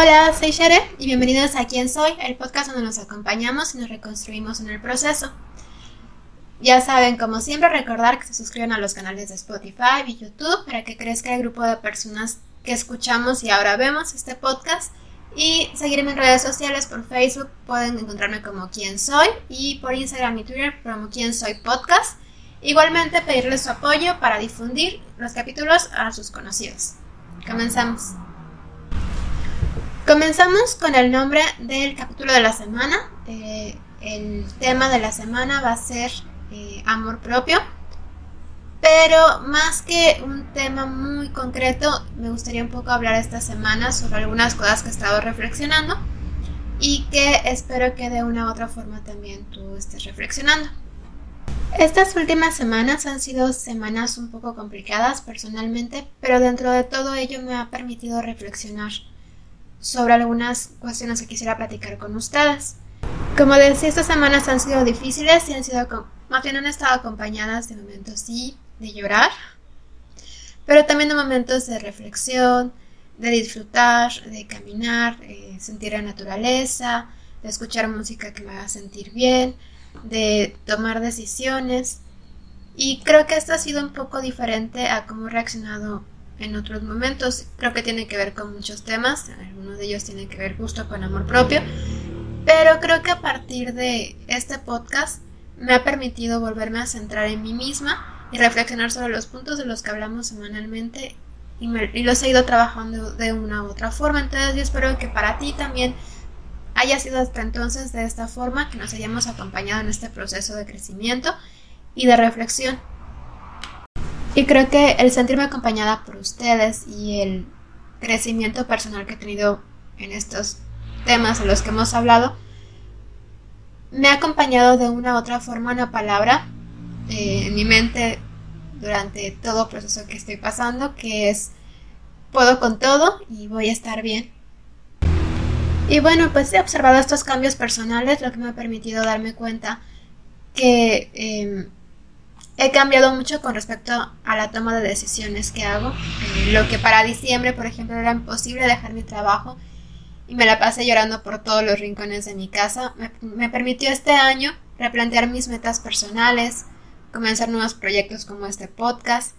Hola, soy Shere y bienvenidos a Quién Soy, el podcast donde nos acompañamos y nos reconstruimos en el proceso. Ya saben, como siempre, recordar que se suscriban a los canales de Spotify y YouTube para que crezca el grupo de personas que escuchamos y ahora vemos este podcast. Y seguirme en redes sociales por Facebook, pueden encontrarme como Quién Soy y por Instagram y Twitter como Quién Soy Podcast. Igualmente pedirles su apoyo para difundir los capítulos a sus conocidos. Comenzamos. Comenzamos con el nombre del capítulo de la semana. Eh, el tema de la semana va a ser eh, amor propio. Pero más que un tema muy concreto, me gustaría un poco hablar esta semana sobre algunas cosas que he estado reflexionando y que espero que de una u otra forma también tú estés reflexionando. Estas últimas semanas han sido semanas un poco complicadas personalmente, pero dentro de todo ello me ha permitido reflexionar sobre algunas cuestiones que quisiera platicar con ustedes. Como decía, estas semanas han sido difíciles y han sido, más bien han estado acompañadas de momentos, sí, de llorar, pero también de momentos de reflexión, de disfrutar, de caminar, de sentir la naturaleza, de escuchar música que me haga sentir bien, de tomar decisiones. Y creo que esto ha sido un poco diferente a cómo he reaccionado en otros momentos. Creo que tiene que ver con muchos temas, algunos de ellos tienen que ver justo con amor propio, pero creo que a partir de este podcast me ha permitido volverme a centrar en mí misma y reflexionar sobre los puntos de los que hablamos semanalmente y, y los he ido trabajando de una u otra forma. Entonces yo espero que para ti también haya sido hasta entonces de esta forma, que nos hayamos acompañado en este proceso de crecimiento y de reflexión. Y creo que el sentirme acompañada por ustedes y el crecimiento personal que he tenido en estos temas en los que hemos hablado, me ha acompañado de una u otra forma una palabra eh, en mi mente durante todo el proceso que estoy pasando, que es puedo con todo y voy a estar bien. Y bueno, pues he observado estos cambios personales, lo que me ha permitido darme cuenta que em, he cambiado mucho con respecto a la toma de decisiones que hago. Eh, lo que para diciembre, por ejemplo, era imposible dejar mi trabajo y me la pasé llorando por todos los rincones de mi casa, me, permitió este año replantear mis metas personales, comenzar nuevos proyectos como este podcast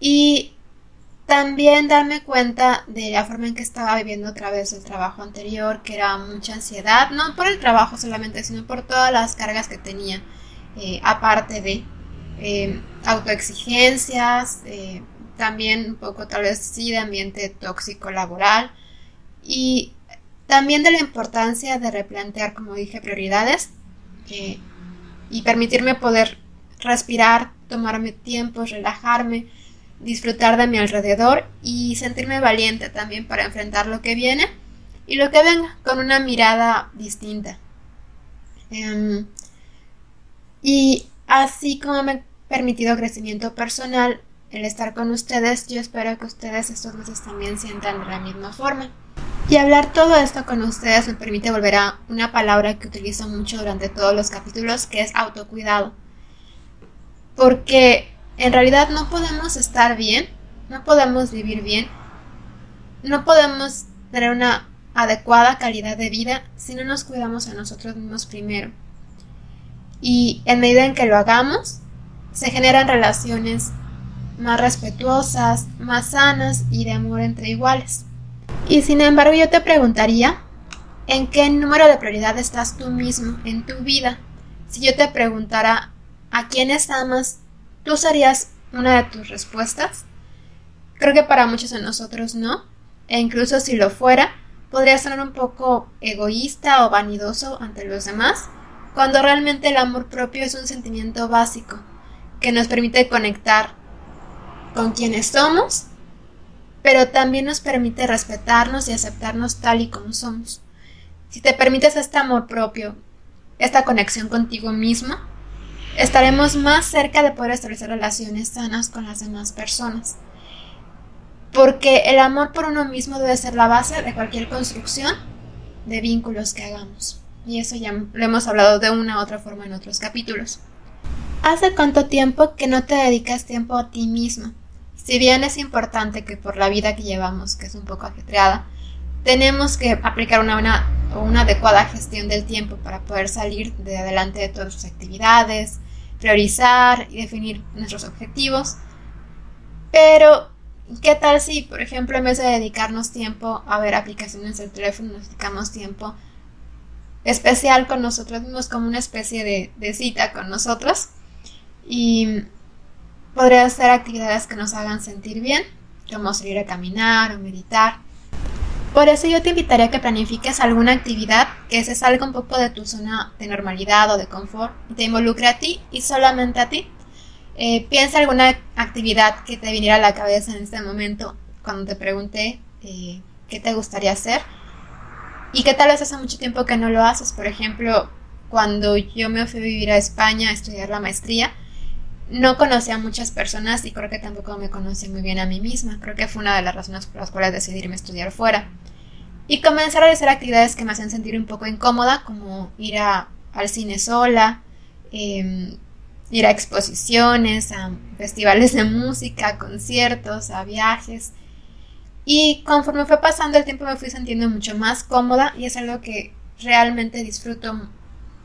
y también darme cuenta de la forma en que estaba viviendo otra vez el trabajo anterior, que era mucha ansiedad, no por el trabajo solamente, sino por todas las cargas que tenía, eh, aparte de eh, autoexigencias, eh, también un poco tal vez sí de ambiente tóxico laboral y también de la importancia de replantear, como dije, prioridades eh, y permitirme poder respirar, tomarme tiempo, relajarme, disfrutar de mi alrededor y sentirme valiente también para enfrentar lo que viene y lo que venga con una mirada distinta. Em, y así como me permitido crecimiento personal el estar con ustedes. Yo espero que ustedes estos meses también sientan de la misma forma. Y hablar todo esto con ustedes me permite volver a una palabra que utilizo mucho durante todos los capítulos, que es autocuidado. Porque en realidad no podemos estar bien, no podemos vivir bien, no podemos tener una adecuada calidad de vida si no nos cuidamos a nosotros mismos primero. Y en medida en que lo hagamos, se generan relaciones más respetuosas, más sanas y de amor entre iguales. Y sin embargo yo te preguntaría, ¿en qué número de prioridad estás tú mismo en tu vida? Si yo te preguntara a quiénes amas, ¿tú serías una de tus respuestas? Creo que para muchos de nosotros no, e incluso si lo fuera, podría ser un poco egoísta o vanidoso ante los demás, cuando realmente el amor propio es un sentimiento básico que nos permite conectar con quienes somos, pero también nos permite respetarnos y aceptarnos tal y como somos. Si te permites este amor propio, esta conexión contigo mismo, estaremos más cerca de poder establecer relaciones sanas con las demás personas. Porque el amor por uno mismo debe ser la base de cualquier construcción de vínculos que hagamos. Y eso ya lo hemos hablado de una u otra forma en otros capítulos. ¿Hace cuánto tiempo que no te dedicas tiempo a ti mismo? Si bien es importante que por la vida que llevamos, que es un poco ajetreada, tenemos que aplicar una, una, una adecuada gestión del tiempo para poder salir de adelante de todas sus actividades, priorizar y definir nuestros objetivos. Pero, ¿qué tal si, por ejemplo, en vez de dedicarnos tiempo a ver aplicaciones del teléfono, nos dedicamos tiempo especial con nosotros mismos, como una especie de, cita con nosotros? Y podría ser actividades que nos hagan sentir bien, como salir a caminar o meditar. Por eso yo te invitaría a que planifiques alguna actividad que se salga un poco de tu zona de normalidad o de confort te involucre a ti y solamente a ti. Eh, piensa alguna actividad que te viniera a la cabeza en este momento cuando te pregunté eh, qué te gustaría hacer y que tal vez hace mucho tiempo que no lo haces. Por ejemplo, cuando yo me fui a vivir a España a estudiar la maestría, no conocía a muchas personas y creo que tampoco me conocí muy bien a mí misma. Creo que fue una de las razones por las cuales decidí a estudiar fuera. Y comencé a realizar actividades que me hacían sentir un poco incómoda, como ir a, al cine sola, em, ir a exposiciones, a festivales de música, conciertos, a viajes. Y conforme fue pasando el tiempo me fui sintiendo mucho más cómoda y es algo que realmente disfruto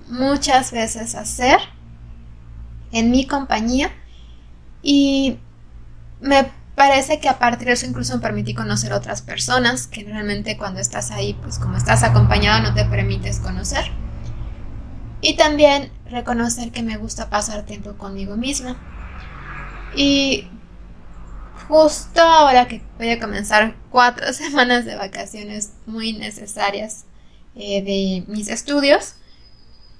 muchas veces hacer en mi compañía y me parece que a partir de eso incluso me permití conocer otras personas que realmente cuando estás ahí, pues como estás acompañado no te permites conocer. Y también reconocer que me gusta pasar tiempo conmigo misma. Y justo ahora que voy a comenzar cuatro semanas de vacaciones muy necesarias eh, de mis estudios,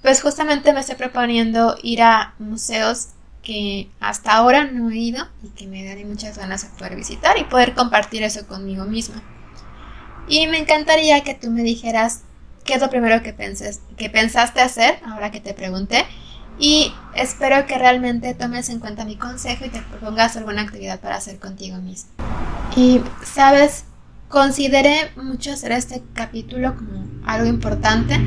pues justamente me estoy proponiendo ir a museos que hasta ahora no he ido y que me daré muchas ganas de poder visitar y poder compartir eso conmigo misma. Y me encantaría que tú me dijeras qué es lo primero que, penses, que pensaste hacer ahora que te pregunté y espero que realmente tomes en cuenta mi consejo y te propongas alguna actividad para hacer contigo mismo. Y, sabes, consideré mucho hacer este capítulo como algo importante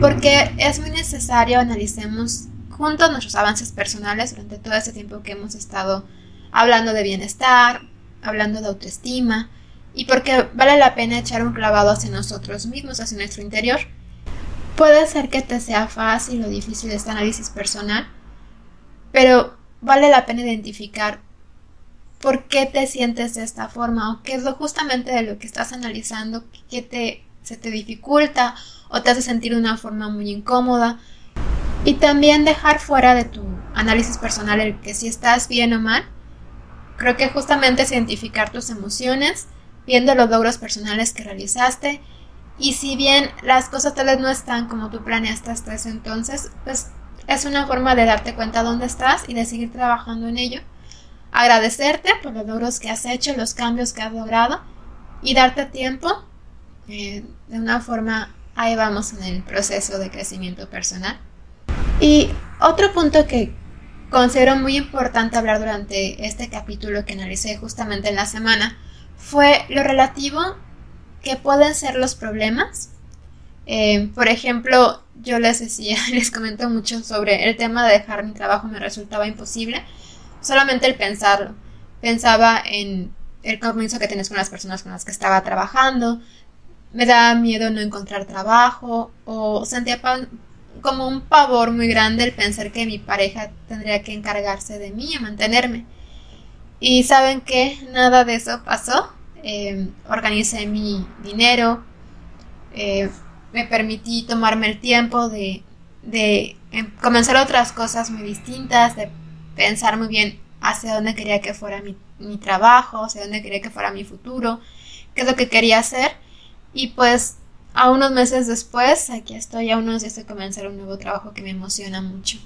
porque es muy necesario analicemos juntos nuestros avances personales durante todo ese tiempo que hemos estado hablando de bienestar, hablando de autoestima, y porque vale la pena echar un clavado hacia nosotros mismos, hacia nuestro interior. Puede ser que te sea fácil o difícil este análisis personal, pero vale la pena identificar por qué te sientes de esta forma o qué es lo justamente de lo que estás analizando que te, se te dificulta o te hace sentir de una forma muy incómoda. Y también dejar fuera de tu análisis personal el que si estás bien o mal. Creo que justamente es identificar tus emociones, viendo los logros personales que realizaste. Y si bien las cosas tal vez no están como tú planeaste hasta ese entonces, pues es una forma de darte cuenta dónde estás y de seguir trabajando en ello. Agradecerte por los logros que has hecho, los cambios que has logrado y darte tiempo eh, de una forma ahí vamos en el proceso de crecimiento personal. Y otro punto que considero muy importante hablar durante este capítulo que analicé justamente en la semana fue lo relativo que pueden ser los problemas. Eh, por ejemplo, yo les decía, les comento mucho sobre el tema de dejar mi trabajo, me resultaba imposible. Solamente el pensarlo. Pensaba en el comienzo que tienes con las personas con las que estaba trabajando, me daba miedo no encontrar trabajo o sentía como un pavor muy grande el pensar que mi pareja tendría que encargarse de mí y mantenerme. Y saben que nada de eso pasó. Eh, organicé mi dinero, eh, me permití tomarme el tiempo de, de em, comenzar otras cosas muy distintas, de pensar muy bien hacia dónde quería que fuera mi, mi trabajo, hacia dónde quería que fuera mi futuro, qué es lo que quería hacer y pues a unos meses después, aquí estoy, a unos días de comenzar un nuevo trabajo que me emociona mucho.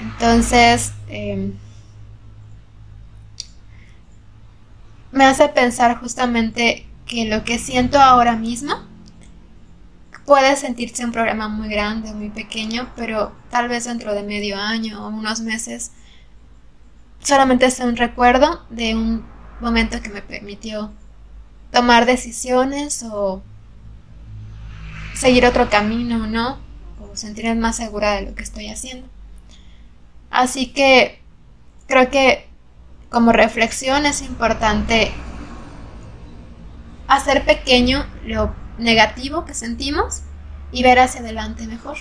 Entonces, em, me hace pensar justamente que lo que siento ahora mismo puede sentirse un problema muy grande, muy pequeño, pero tal vez dentro de medio año o unos meses solamente sea un recuerdo de un momento que me permitió tomar decisiones o seguir otro camino, ¿no? O sentirme más segura de lo que estoy haciendo. Así que creo que como reflexión es importante hacer pequeño lo negativo que sentimos y ver hacia adelante mejor.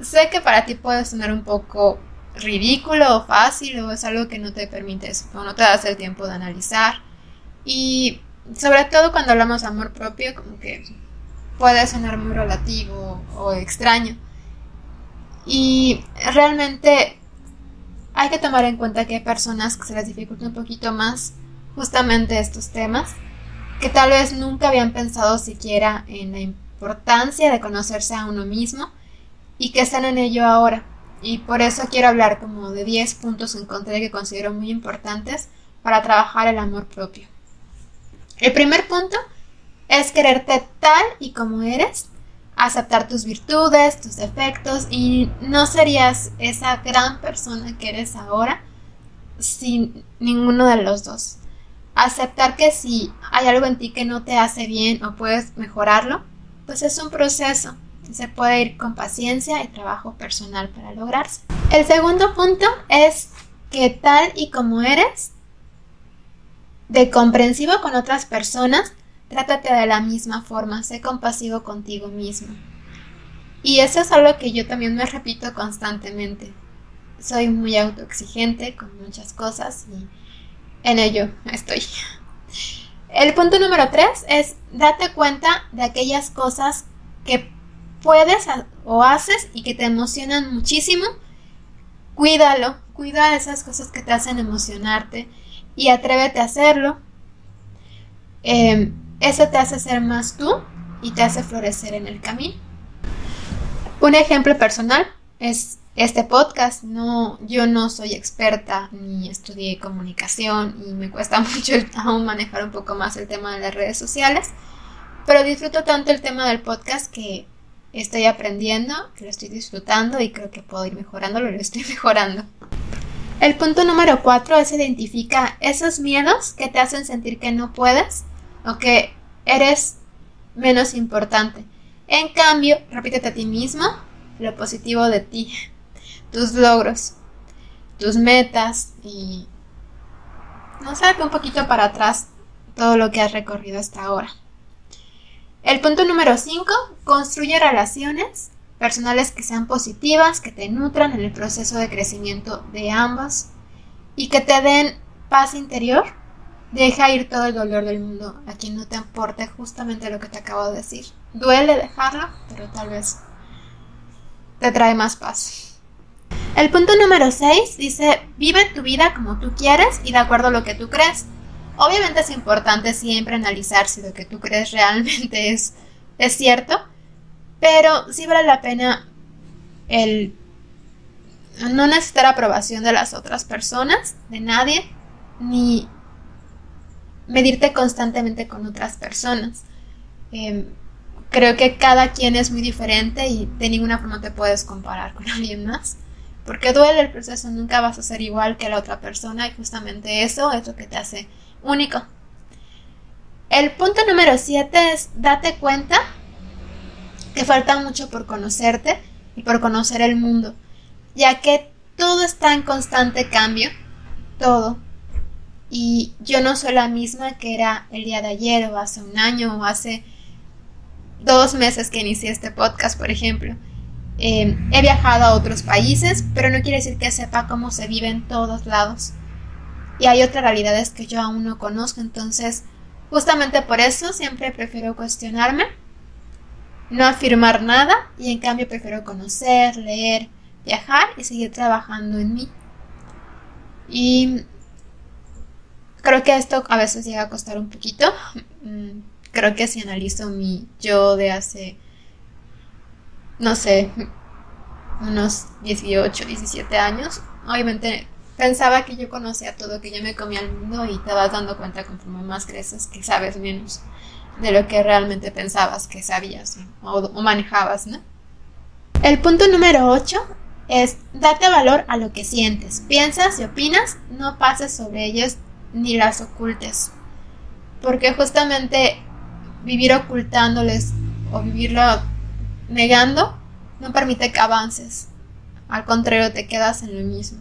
Sé que para ti puede sonar un poco ridículo o fácil o es algo que no te permite o no te das el tiempo de analizar. Y sobre todo cuando hablamos de amor propio, como que puede sonar muy relativo o extraño. Y realmente hay que tomar en cuenta que hay personas que se les dificulta un poquito más justamente estos temas, que tal vez nunca habían pensado siquiera en la importancia de conocerse a uno mismo y que están en ello ahora. Y por eso quiero hablar como de 10 puntos en contra que considero muy importantes para trabajar el amor propio. El primer punto es quererte tal y como eres, aceptar tus virtudes, tus defectos y no serías esa gran persona que eres ahora sin ninguno de los dos. Aceptar que si hay algo en ti que no te hace bien o puedes mejorarlo, pues es un proceso se puede ir con paciencia y trabajo personal para lograrse. El segundo punto es que tal y como eres, de comprensivo con otras personas, Trátate de la misma forma, sé compasivo contigo mismo. Y eso es algo que yo también me repito constantemente. Soy muy autoexigente con muchas cosas y en ello estoy. El punto número tres es date cuenta de aquellas cosas que puedes o haces y que te emocionan muchísimo. Cuídalo, cuida esas cosas que te hacen emocionarte y atrévete a hacerlo. Eh, eso te hace ser más tú y te hace florecer en el camino. Un ejemplo personal es este podcast. No, yo no soy experta ni estudié comunicación y me cuesta mucho aún manejar un poco más el tema de las redes sociales. Pero disfruto tanto el tema del podcast que estoy aprendiendo, que lo estoy disfrutando y creo que puedo ir mejorándolo y lo estoy mejorando. El punto número cuatro es identifica esos miedos que te hacen sentir que no puedes o que eres menos importante. En cambio, repítete a ti mismo lo positivo de ti, tus logros, tus metas y no sé, un poquito para atrás todo lo que has recorrido hasta ahora. El punto número 5, construye relaciones personales que sean positivas, que te nutran en el proceso de crecimiento de ambos y que te den paz interior Deja ir todo el dolor del mundo a quien no te aporte justamente lo que te acabo de decir. Duele dejarlo, pero tal vez te trae más paz. El punto número 6 dice, vive tu vida como tú quieres y de acuerdo a lo que tú crees. Obviamente es importante siempre analizar si lo que tú crees realmente es, es cierto, pero sí vale la pena el no necesitar aprobación de las otras personas, de nadie, ni medirte constantemente con otras personas. Em, creo que cada quien es muy diferente y de ninguna forma te puedes comparar con alguien más. Porque duele el proceso, nunca vas a ser igual que la otra persona y justamente eso es lo que te hace único. El punto número 7 es date cuenta que falta mucho por conocerte y por conocer el mundo, ya que todo está en constante cambio, todo, y yo no soy la misma que era el día de ayer o hace un año o hace dos meses que inicié este podcast, por ejemplo. Em, he viajado a otros países, pero no quiere decir que sepa cómo se vive en todos lados. Y hay otras realidades que yo aún no conozco, entonces justamente por eso siempre prefiero cuestionarme, no afirmar nada y en cambio prefiero conocer, leer, viajar y seguir trabajando en mí. Y Creo que esto a veces llega a costar un poquito. Mm, creo que si analizo mi yo de hace, no sé, unos 18, 17 años, obviamente pensaba que yo conocía todo, que yo me comía el mundo y te vas dando cuenta conforme más creces que sabes menos de lo que realmente pensabas que sabías o, manejabas, ¿no? El punto número 8 es date valor a lo que sientes, piensas y opinas, no pases sobre ellos ni las ocultes. Porque justamente vivir ocultándoles o vivirlo negando no permite que avances. Al contrario, te quedas en lo mismo.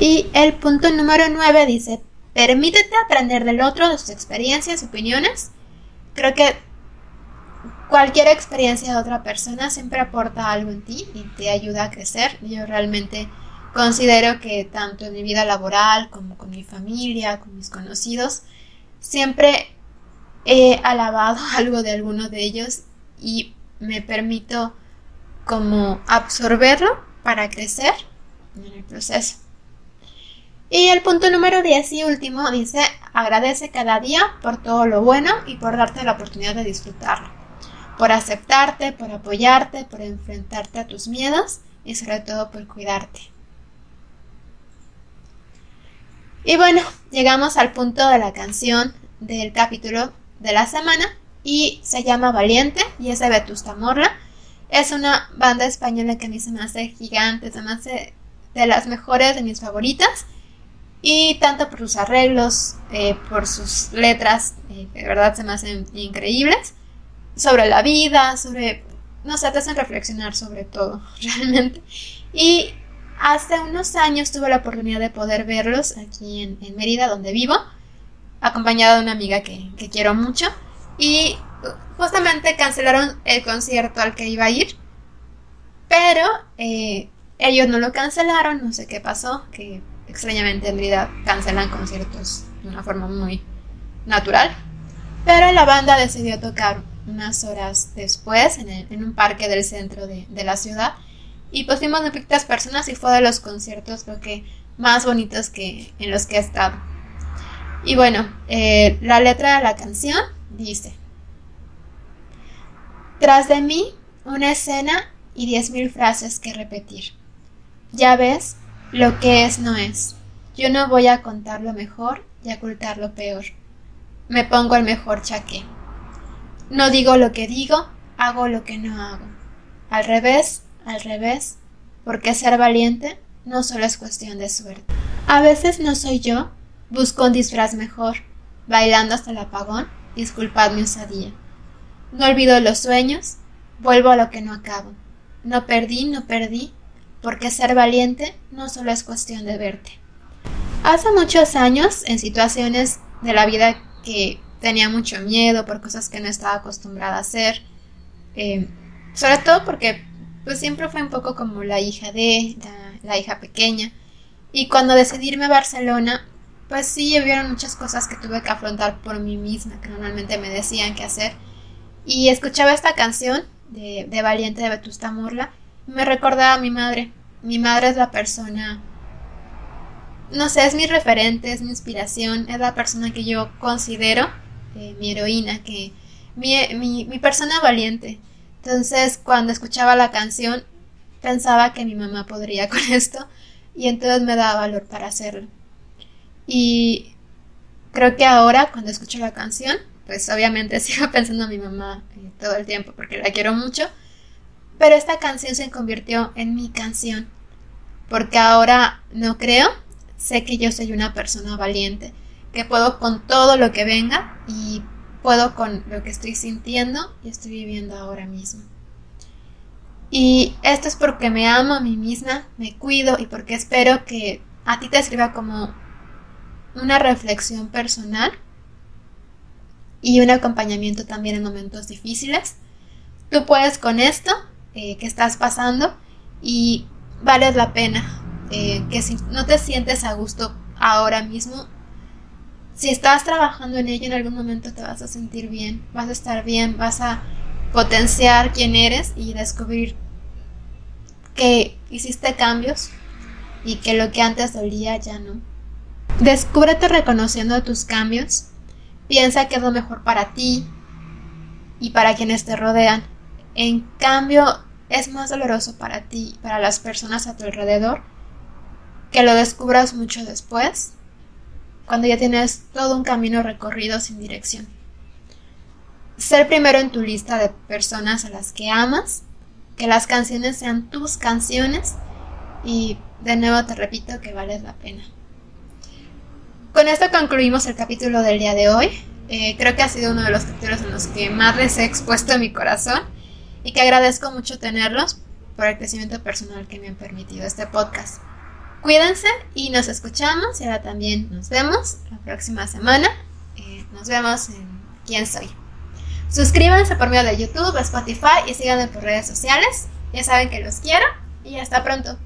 Y el punto número 9 dice, permítete aprender del otro, de sus experiencias, opiniones. Creo que cualquier experiencia de otra persona siempre aporta algo en ti y te ayuda a crecer. Yo realmente considero que tanto en mi vida laboral como mi familia, con mis conocidos, siempre he alabado algo de alguno de ellos y me permito como absorberlo para crecer en el proceso. Y el punto número 10 y último dice, agradece cada día por todo lo bueno y por darte la oportunidad de disfrutarlo, por aceptarte, por apoyarte, por enfrentarte a tus miedos y sobre todo por cuidarte. Y bueno, llegamos al punto de la canción del capítulo de la semana y se llama Valiente y es de Vetusta Morla. Es una banda española que a mí se me hace gigante, se me hace de las mejores, de mis favoritas. Y tanto por sus arreglos, eh, por sus letras, eh, de verdad se me hacen increíbles. Sobre la vida, sobre... No sé, te hacen reflexionar sobre todo, realmente. Y hace unos años tuve la oportunidad de poder verlos aquí en, Mérida, donde vivo, acompañada de una amiga que, que quiero mucho. Y justamente cancelaron el concierto al que iba a ir. Pero eh, ellos no lo cancelaron, no sé qué pasó, que extrañamente en realidad cancelan conciertos de una forma muy natural. Pero la banda decidió tocar unas horas después en, un parque del centro de, la ciudad. Y pues fuimos muy personas y fue de los conciertos que más bonitos que en los que he estado. Y bueno, eh, la letra de la canción dice, tras de mí una escena y diez mil frases que repetir. Ya ves, lo que es no es. Yo no voy a contar lo mejor y ocultar lo peor. Me pongo el mejor chaqué. No digo lo que digo, hago lo que no hago. Al revés, al revés, porque ser valiente no solo es cuestión de suerte. A veces no soy yo, busco un disfraz mejor, bailando hasta el apagón, disculpad mi osadía. No olvido los sueños, vuelvo a lo que no acabo. No perdí, no perdí, porque ser valiente no solo es cuestión de verte. Hace muchos años, en situaciones de la vida que tenía mucho miedo por cosas que no estaba acostumbrada a hacer, eh, sobre todo porque pues siempre fue un poco como la hija de, la, hija pequeña, y cuando decidí irme a Barcelona, pues sí, hubieron muchas cosas que tuve que afrontar por mí misma, que normalmente me decían qué hacer, y escuchaba esta canción de, de Valiente de Vetusta Morla, me recordaba a mi madre. Mi madre es la persona, no sé, es mi referente, es mi inspiración, es la persona que yo considero eh, mi heroína, que mi, mi persona valiente. Entonces, cuando escuchaba la canción, pensaba que mi mamá podría con esto y entonces me daba valor para hacerlo. Y creo que ahora, cuando escucho la canción, pues obviamente sigo pensando a mi mamá eh, todo el tiempo porque la quiero mucho, pero esta canción se convirtió en mi canción, porque ahora no creo, sé que yo soy una persona valiente, que puedo con todo lo que venga y puedo con lo que estoy sintiendo y estoy viviendo ahora mismo. Y esto es porque me amo a mí misma, me cuido y porque espero que a ti te sirva como una reflexión personal y un acompañamiento también en momentos difíciles. Tú puedes con esto eh, que estás pasando y vale la pena. Eh, que si no te sientes a gusto ahora mismo, si estás trabajando en ello en algún momento te vas a sentir bien, vas a estar bien, vas a potenciar quién eres y descubrir que hiciste cambios y que lo que antes dolía ya no. Descúbrete reconociendo tus cambios, piensa que es lo mejor para ti y para quienes te rodean. En cambio, es más doloroso para ti y para las personas a tu alrededor que lo descubras mucho después, cuando ya tienes todo un camino recorrido sin dirección. Ser primero en tu lista de personas a las que amas, que las canciones sean tus canciones y de nuevo te repito que vale la pena. Con esto concluimos el capítulo del día de hoy. Eh, creo que ha sido uno de los capítulos en los que más les he expuesto mi corazón y que agradezco mucho tenerlos por el crecimiento personal que me han permitido este podcast. Cuídense y nos escuchamos y ahora también nos vemos la próxima semana. Eh, nos vemos en quién soy. Suscríbanse por medio de YouTube, Spotify y síganme por redes sociales. Ya saben que los quiero y hasta pronto.